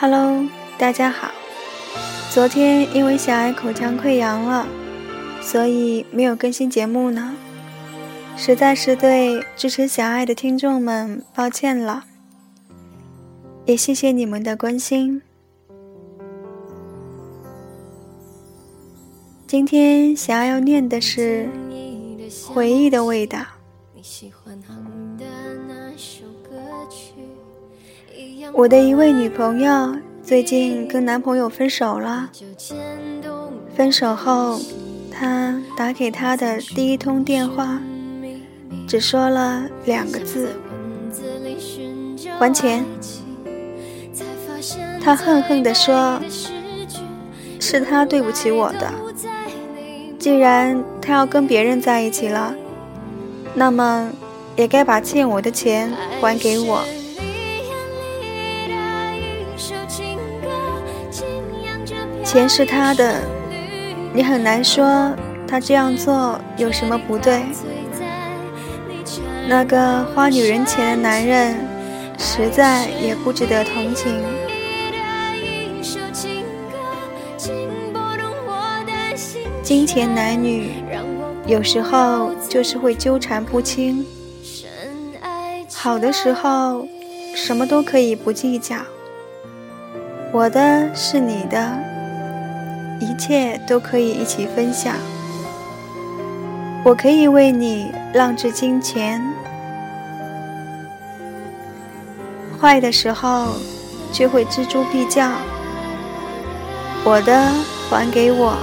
Hello，大家好。昨天因为小爱口腔溃疡了，所以没有更新节目呢，实在是对支持小爱的听众们抱歉了。也谢谢你们的关心。今天想要念的是《回忆的味道》。我的一位女朋友最近跟男朋友分手了。分手后，她打给他的第一通电话，只说了两个字：“还钱。”他恨恨地说：“是他对不起我的。既然他要跟别人在一起了，那么也该把欠我的钱还给我。”钱是他的，你很难说他这样做有什么不对。那个花女人钱的男人，实在也不值得同情。金钱男女有时候就是会纠缠不清，好的时候什么都可以不计较，我的是你的。一切都可以一起分享，我可以为你浪掷金钱。坏的时候，却会锱铢必较。我的还给我，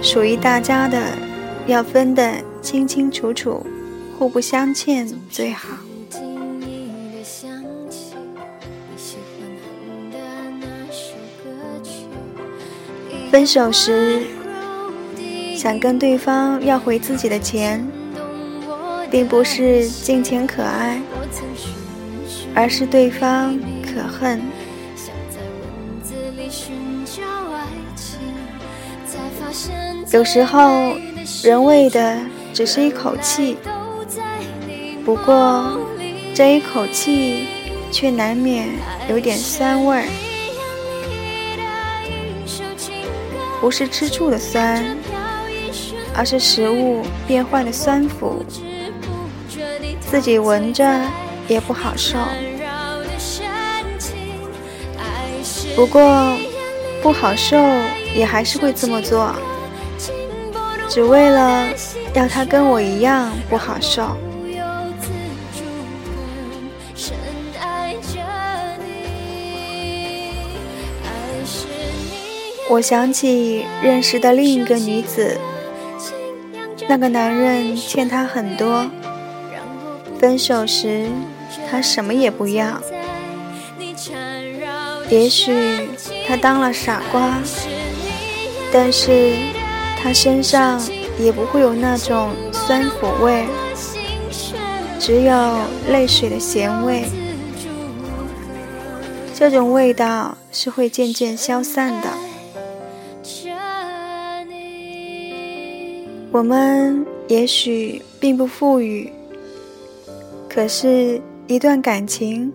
属于大家的要分得清清楚楚，互不相欠最好。分手时，想跟对方要回自己的钱，并不是金钱可爱，而是对方可恨。有时候，人为的只是一口气，不过这一口气却难免有点酸味儿。不是吃醋的酸，而是食物变坏的酸腐，自己闻着也不好受。不过不好受也还是会这么做，只为了要他跟我一样不好受。我想起认识的另一个女子，那个男人欠她很多，分手时他什么也不要。也许他当了傻瓜，但是他身上也不会有那种酸腐味，只有泪水的咸味。这种味道是会渐渐消散的。我们也许并不富裕，可是，一段感情，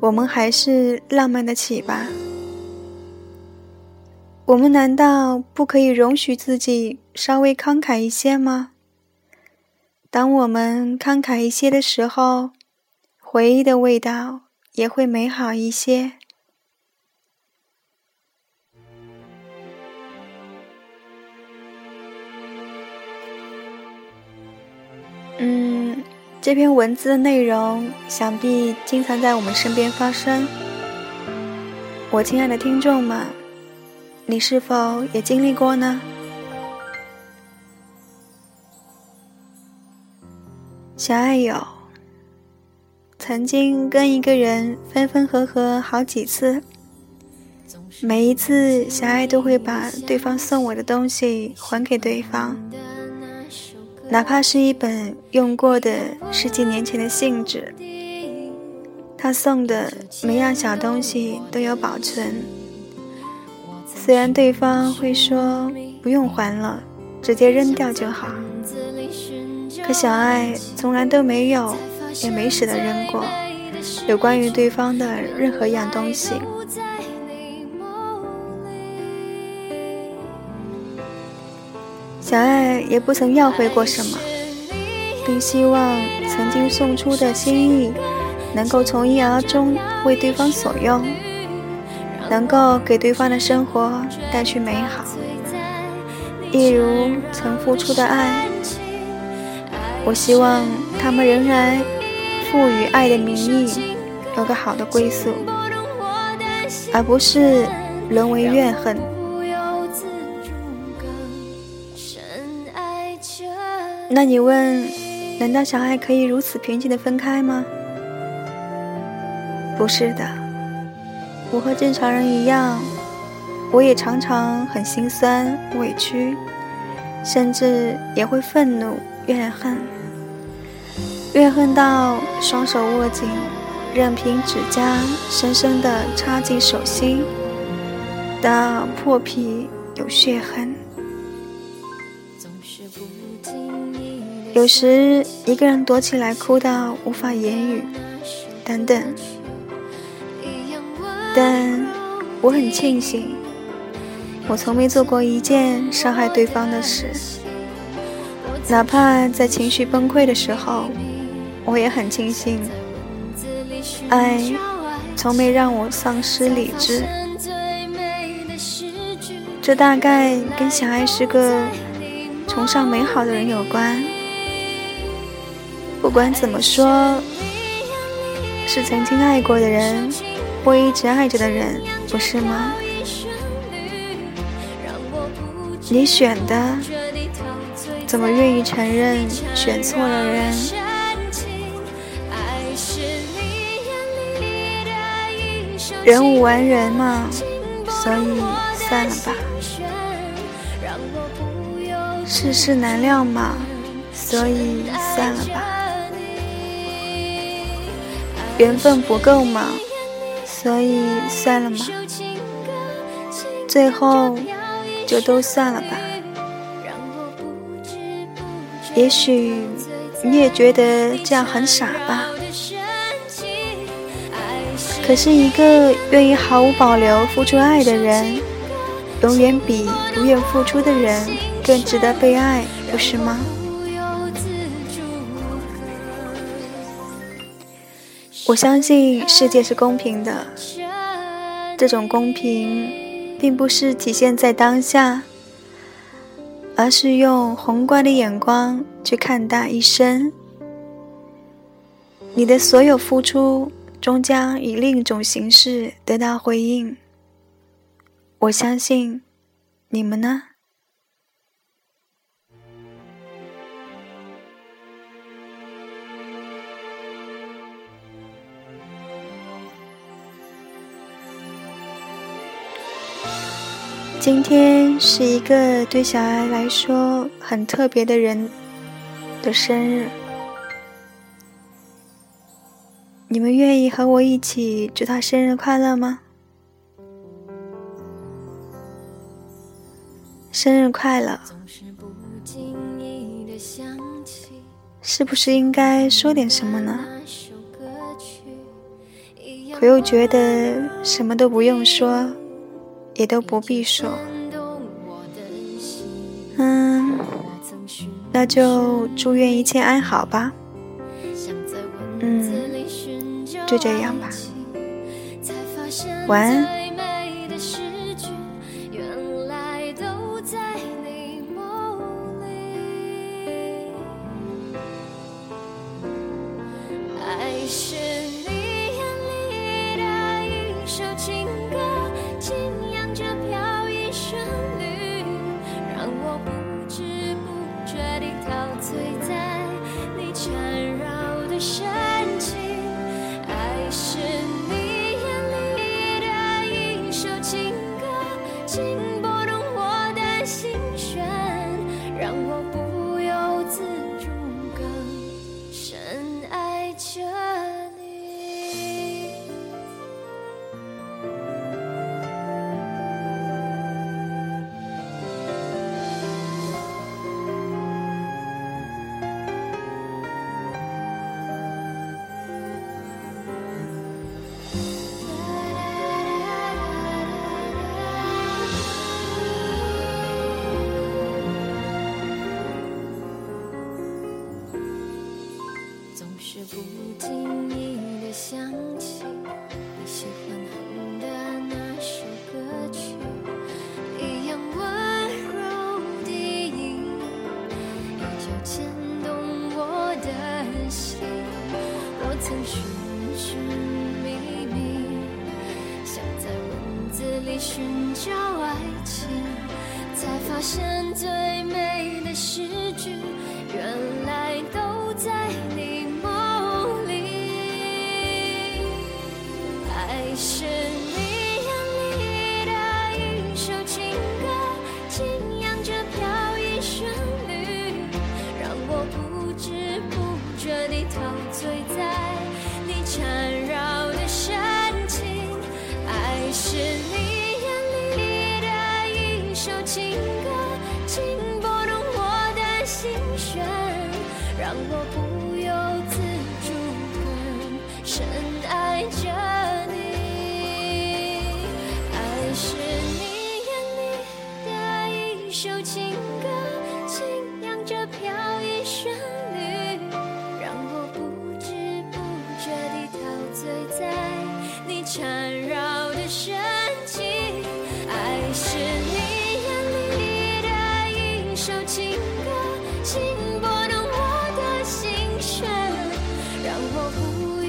我们还是浪漫得起吧？我们难道不可以容许自己稍微慷慨一些吗？当我们慷慨一些的时候，回忆的味道也会美好一些。嗯，这篇文字的内容想必经常在我们身边发生。我亲爱的听众们，你是否也经历过呢？小爱有，曾经跟一个人分分合合好几次，每一次小爱都会把对方送我的东西还给对方。哪怕是一本用过的十几年前的信纸，他送的每样小东西都有保存。虽然对方会说不用还了，直接扔掉就好，可小爱从来都没有，也没舍得扔过有关于对方的任何一样东西。小爱也不曾要回过什么，并希望曾经送出的心意能够从一而终，为对方所用，能够给对方的生活带去美好。一如曾付出的爱，我希望他们仍然赋予爱的名义有个好的归宿，而不是沦为怨恨。那你问，难道小爱可以如此平静的分开吗？不是的，我和正常人一样。我也常常很心酸、委屈，甚至也会愤怒、怨恨，怨恨到双手握紧，任凭指甲深深的插进手心，到破皮有血痕。有时一个人躲起来哭到无法言语，等等。但我很庆幸。我从没做过一件伤害对方的事，哪怕在情绪崩溃的时候，我也很庆幸，爱从没让我丧失理智。这大概跟小爱是个崇尚美好的人有关。不管怎么说，是曾经爱过的人，或一直爱着的人，不是吗？你选的，怎么愿意承认选错了人？人无完人嘛，所以算了吧。世事难料嘛，所以算了吧。缘分不够嘛，所以算了嘛。最后。就都算了吧。也许你也觉得这样很傻吧。可是，一个愿意毫无保留付出爱的人，永远比不愿付出的人更值得被爱，不是吗？我相信世界是公平的，这种公平。并不是体现在当下，而是用宏观的眼光去看待一生。你的所有付出，终将以另一种形式得到回应。我相信，你们呢？今天是一个对小爱来说很特别的人的生日，你们愿意和我一起祝他生日快乐吗？生日快乐！是不是应该说点什么呢？可又觉得什么都不用说。也都不必说，嗯，那就祝愿一切安好吧。嗯，就这样吧，晚安。是不经意的想起你喜欢哼的那首歌曲，一样温柔低音，依旧牵动我的心。我曾寻寻觅觅，想在文字里寻找爱情，才发现最美的诗。醉在你缠绕的深情。爱是你眼里的一首情歌，轻拨动我的心弦，让我不由自主更深爱着你。爱是你眼里的一首情歌，cool.